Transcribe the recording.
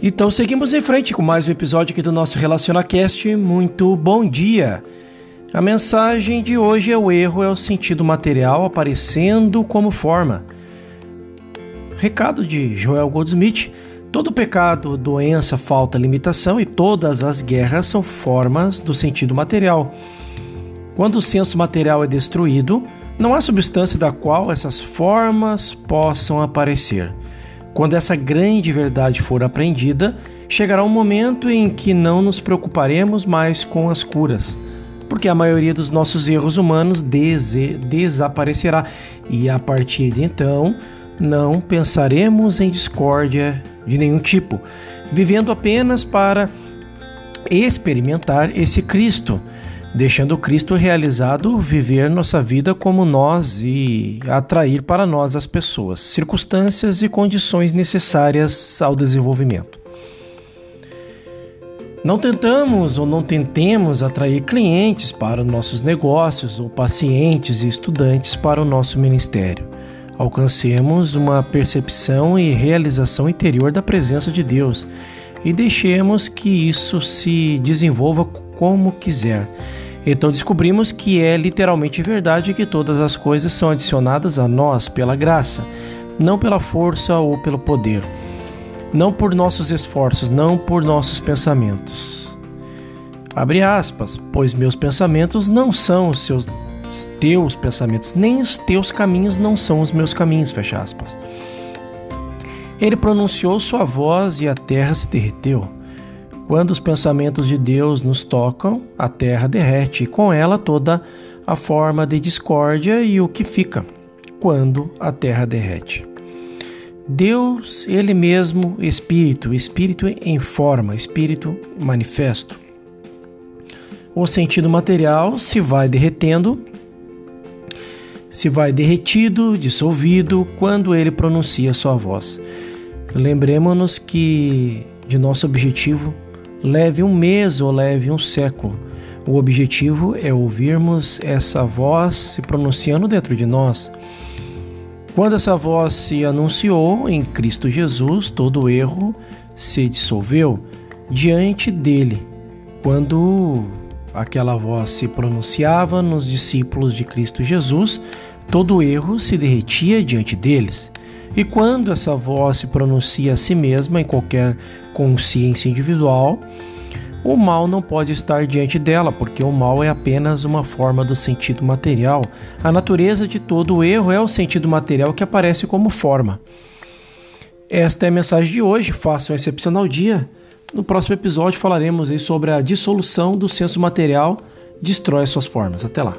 Então seguimos em frente com mais um episódio aqui do nosso RelacionaCast. Muito bom dia! A mensagem de hoje é o erro é o sentido material aparecendo como forma. Recado de Joel Goldsmith: todo pecado, doença, falta, limitação e todas as guerras são formas do sentido material. Quando o senso material é destruído, não há substância da qual essas formas possam aparecer. Quando essa grande verdade for aprendida, chegará um momento em que não nos preocuparemos mais com as curas, porque a maioria dos nossos erros humanos desaparecerá. E a partir de então não pensaremos em discórdia de nenhum tipo, vivendo apenas para experimentar esse Cristo deixando Cristo realizado viver nossa vida como nós e atrair para nós as pessoas, circunstâncias e condições necessárias ao desenvolvimento. Não tentamos ou não tentemos atrair clientes para nossos negócios ou pacientes e estudantes para o nosso ministério. Alcancemos uma percepção e realização interior da presença de Deus e deixemos que isso se desenvolva como quiser. Então descobrimos que é literalmente verdade que todas as coisas são adicionadas a nós pela graça, não pela força ou pelo poder, não por nossos esforços, não por nossos pensamentos. Abre aspas, pois meus pensamentos não são os seus os teus pensamentos, nem os teus caminhos não são os meus caminhos, fecha aspas. Ele pronunciou sua voz e a terra se derreteu. Quando os pensamentos de Deus nos tocam, a terra derrete e com ela toda a forma de discórdia e o que fica quando a terra derrete. Deus, Ele mesmo, Espírito, Espírito em forma, Espírito manifesto. O sentido material se vai derretendo, se vai derretido, dissolvido, quando Ele pronuncia sua voz. Lembremos-nos que de nosso objetivo leve um mês ou leve um século. O objetivo é ouvirmos essa voz se pronunciando dentro de nós. Quando essa voz se anunciou em Cristo Jesus, todo erro se dissolveu diante dele. Quando aquela voz se pronunciava nos discípulos de Cristo Jesus, todo erro se derretia diante deles. E quando essa voz se pronuncia a si mesma em qualquer consciência individual, o mal não pode estar diante dela, porque o mal é apenas uma forma do sentido material. A natureza de todo o erro é o sentido material que aparece como forma. Esta é a mensagem de hoje. Faça um excepcional dia. No próximo episódio falaremos sobre a dissolução do senso material destrói suas formas. Até lá.